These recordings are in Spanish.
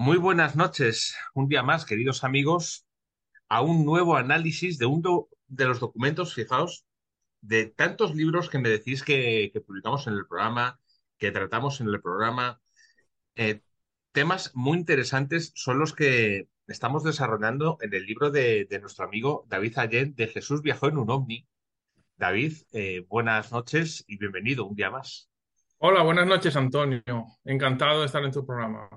Muy buenas noches, un día más, queridos amigos, a un nuevo análisis de uno de los documentos, fijaos, de tantos libros que me decís que, publicamos en el programa, que tratamos en el programa. Eh, temas muy interesantes son los que estamos desarrollando en el libro de, de nuestro amigo David Allen, de Jesús viajó en un ovni. David, eh, buenas noches y bienvenido un día más. Hola, buenas noches, Antonio. Encantado de estar en tu programa.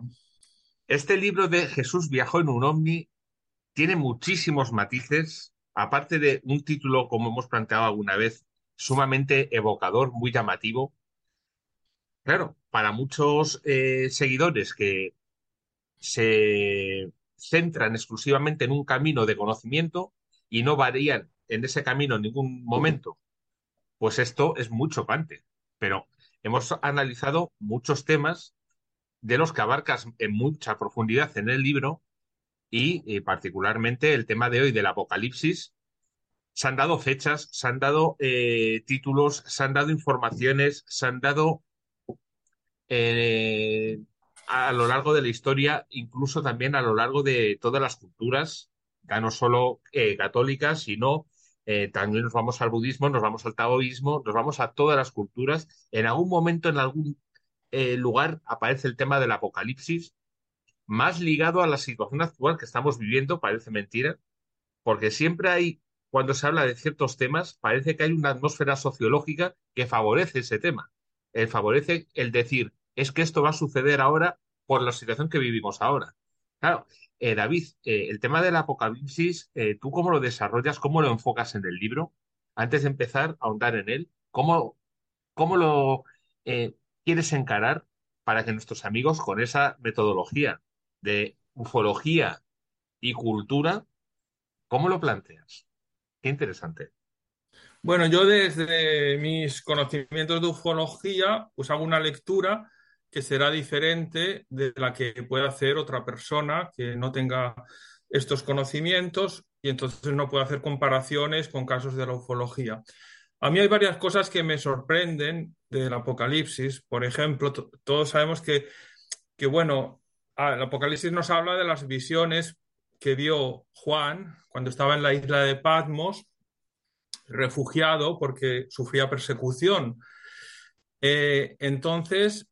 Este libro de Jesús viajó en un ovni tiene muchísimos matices, aparte de un título, como hemos planteado alguna vez, sumamente evocador, muy llamativo. Claro, para muchos eh, seguidores que se centran exclusivamente en un camino de conocimiento y no varían en ese camino en ningún momento, pues esto es muy chocante. Pero hemos analizado muchos temas de los que abarcas en mucha profundidad en el libro y eh, particularmente el tema de hoy del apocalipsis. Se han dado fechas, se han dado eh, títulos, se han dado informaciones, se han dado eh, a lo largo de la historia, incluso también a lo largo de todas las culturas, ya no solo católicas, sino también nos vamos al budismo, nos vamos al taoísmo, nos vamos a todas las culturas. En algún momento, en algún eh, lugar, aparece el tema del apocalipsis, más ligado a la situación actual que estamos viviendo, parece mentira, porque siempre hay, cuando se habla de ciertos temas, parece que hay una atmósfera sociológica que favorece ese tema, eh, favorece el decir, es que esto va a suceder ahora por la situación que vivimos ahora. Claro, eh, David, eh, el tema del apocalipsis, eh, ¿tú cómo lo desarrollas, cómo lo enfocas en el libro? Antes de empezar a ahondar en él, ¿cómo, cómo lo quieres encarar para que nuestros amigos con esa metodología de ufología y cultura, ¿cómo lo planteas? Qué interesante. Bueno, yo desde mis conocimientos de ufología, pues hago una lectura que será diferente de la que pueda hacer otra persona que no tenga estos conocimientos y entonces no puede hacer comparaciones con casos de la ufología. A mí hay varias cosas que me sorprenden del Apocalipsis. Por ejemplo, to- todos sabemos que, que, bueno, ah, el Apocalipsis nos habla de las visiones que vio Juan cuando estaba en la isla de Patmos, refugiado porque sufría persecución. Eh, entonces,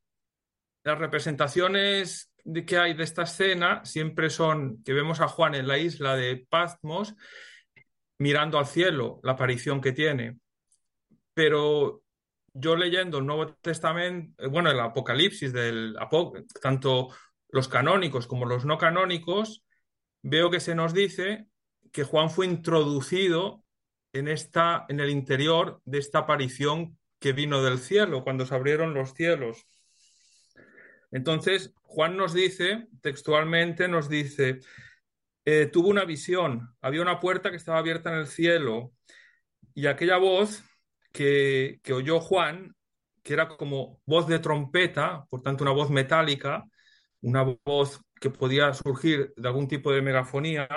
las representaciones que hay de esta escena siempre son que vemos a Juan en la isla de Patmos mirando al cielo, la aparición que tiene. Pero yo leyendo el Nuevo Testamento, eh, bueno, el Apocalipsis, del, tanto los canónicos como los no canónicos, veo que se nos dice que Juan fue introducido en esta, en el interior de esta aparición que vino del cielo, cuando se abrieron los cielos. Entonces, Juan nos dice, textualmente nos dice, eh, tuvo una visión, había una puerta que estaba abierta en el cielo y aquella voz que, oyó Juan, que era como voz de trompeta, por tanto una voz metálica, una voz que podía surgir de algún tipo de megafonía,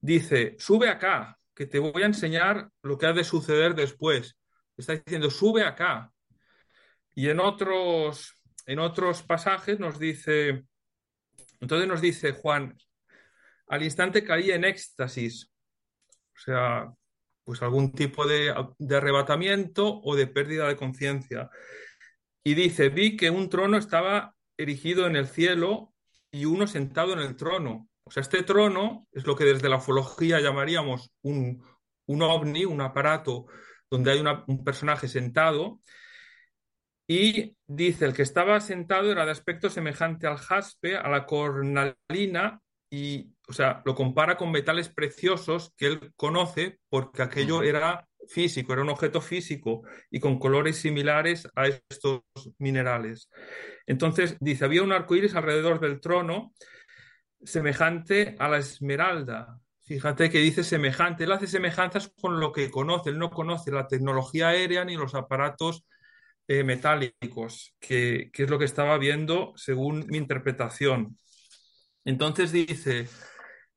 dice, sube acá, que te voy a enseñar lo que ha de suceder después. Está diciendo, sube acá. Y en otros, en otros pasajes nos dice, entonces nos dice Juan, al instante caí en éxtasis, o sea, pues algún tipo de, de arrebatamiento o de pérdida de conciencia. Y dice, vi que un trono estaba erigido en el cielo y uno sentado en el trono. O sea, este trono es lo que desde la ufología llamaríamos un, un ovni, un aparato donde hay un personaje sentado. Y dice, el que estaba sentado era de aspecto semejante al jaspe, a la cornalina, y, o sea, lo compara con metales preciosos que él conoce porque aquello era físico, era un objeto físico y con colores similares a estos minerales. Entonces, dice, había un arco iris alrededor del trono semejante a la esmeralda. Fíjate que dice semejante, él hace semejanzas con lo que conoce, él no conoce la tecnología aérea ni los aparatos eh, metálicos, que, que es lo que estaba viendo según mi interpretación. Entonces dice,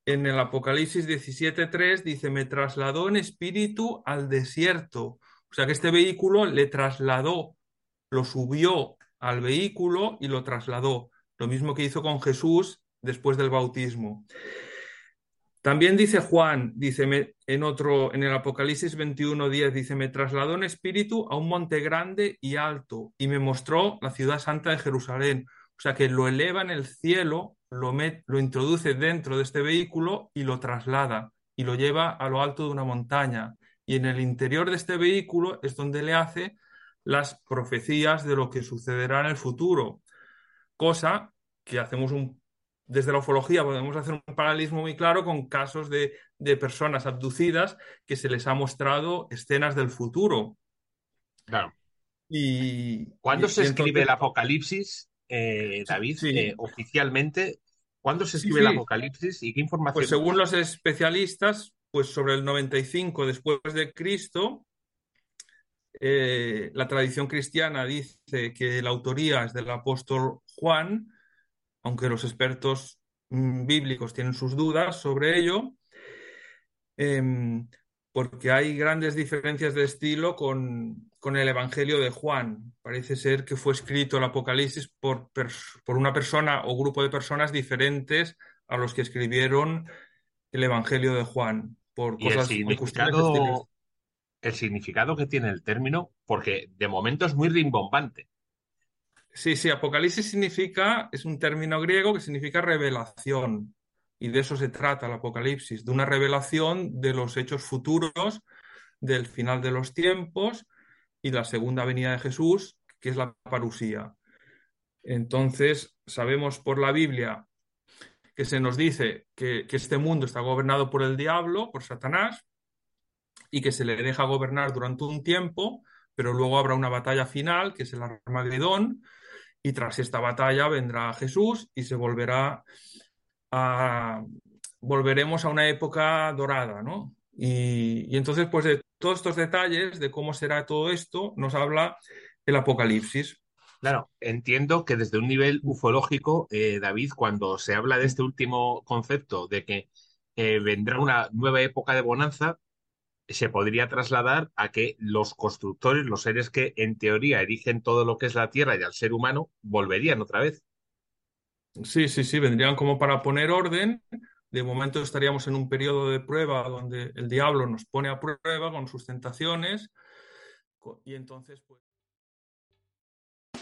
en el Apocalipsis 17.3, dice, me trasladó en espíritu al desierto. O sea que este vehículo le trasladó, lo subió al vehículo y lo trasladó. Lo mismo que hizo con Jesús después del bautismo. También dice Juan, dice en otro, en el Apocalipsis 21.10, dice, me trasladó en espíritu a un monte grande y alto y me mostró la ciudad santa de Jerusalén. O sea que lo eleva en el cielo, lo, lo introduce dentro de este vehículo y lo traslada y lo lleva a lo alto de una montaña. Y en el interior de este vehículo es donde le hace las profecías de lo que sucederá en el futuro. Cosa que hacemos un desde la ufología podemos hacer un paralelismo muy claro con casos de, personas abducidas que se les ha mostrado escenas del futuro. Claro. Y, ¿Cuándo se escribe el Apocalipsis, eh, David, eh, oficialmente? ¿Cuándo se escribe el Apocalipsis y qué información? Pues según los especialistas, pues sobre el 95 después de Cristo, eh, la tradición cristiana dice que la autoría es del apóstol Juan, aunque los expertos mm, bíblicos tienen sus dudas sobre ello, em, porque hay grandes diferencias de estilo con, el Evangelio de Juan. Parece ser que fue escrito el Apocalipsis por, por una persona o grupo de personas diferentes a los que escribieron el Evangelio de Juan. Por cosas, el significado, el significado que tiene el término, porque de momento es muy rimbombante. Sí, sí, Apocalipsis significa, es un término griego que significa revelación. Y de eso se trata el Apocalipsis, de una revelación de los hechos futuros, del final de los tiempos y la segunda venida de Jesús, que es la parusía. Entonces, sabemos por la Biblia que se nos dice que, que, este mundo está gobernado por el diablo, por Satanás, y que se le deja gobernar durante un tiempo, pero luego habrá una batalla final, que es el Armagedón, y tras esta batalla vendrá Jesús y se volverá volveremos a una época dorada, ¿no? Y, entonces, pues de todos estos detalles, de cómo será todo esto, nos habla el Apocalipsis. Claro, entiendo que desde un nivel ufológico, eh, David, cuando se habla de este último concepto de que eh, vendrá una nueva época de bonanza, se podría trasladar a que los constructores, los seres que en teoría erigen todo lo que es la Tierra y al ser humano, volverían otra vez. Sí, sí, sí, vendrían como para poner orden. De momento estaríamos en un periodo de prueba donde el diablo nos pone a prueba con sus tentaciones y entonces pues...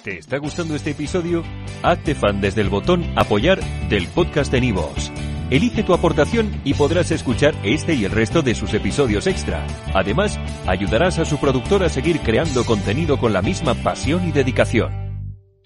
¿Te está gustando este episodio? Hazte fan desde el botón apoyar del podcast de Nivos. Elige tu aportación y podrás escuchar este y el resto de sus episodios extra. Además, ayudarás a su productor a seguir creando contenido con la misma pasión y dedicación.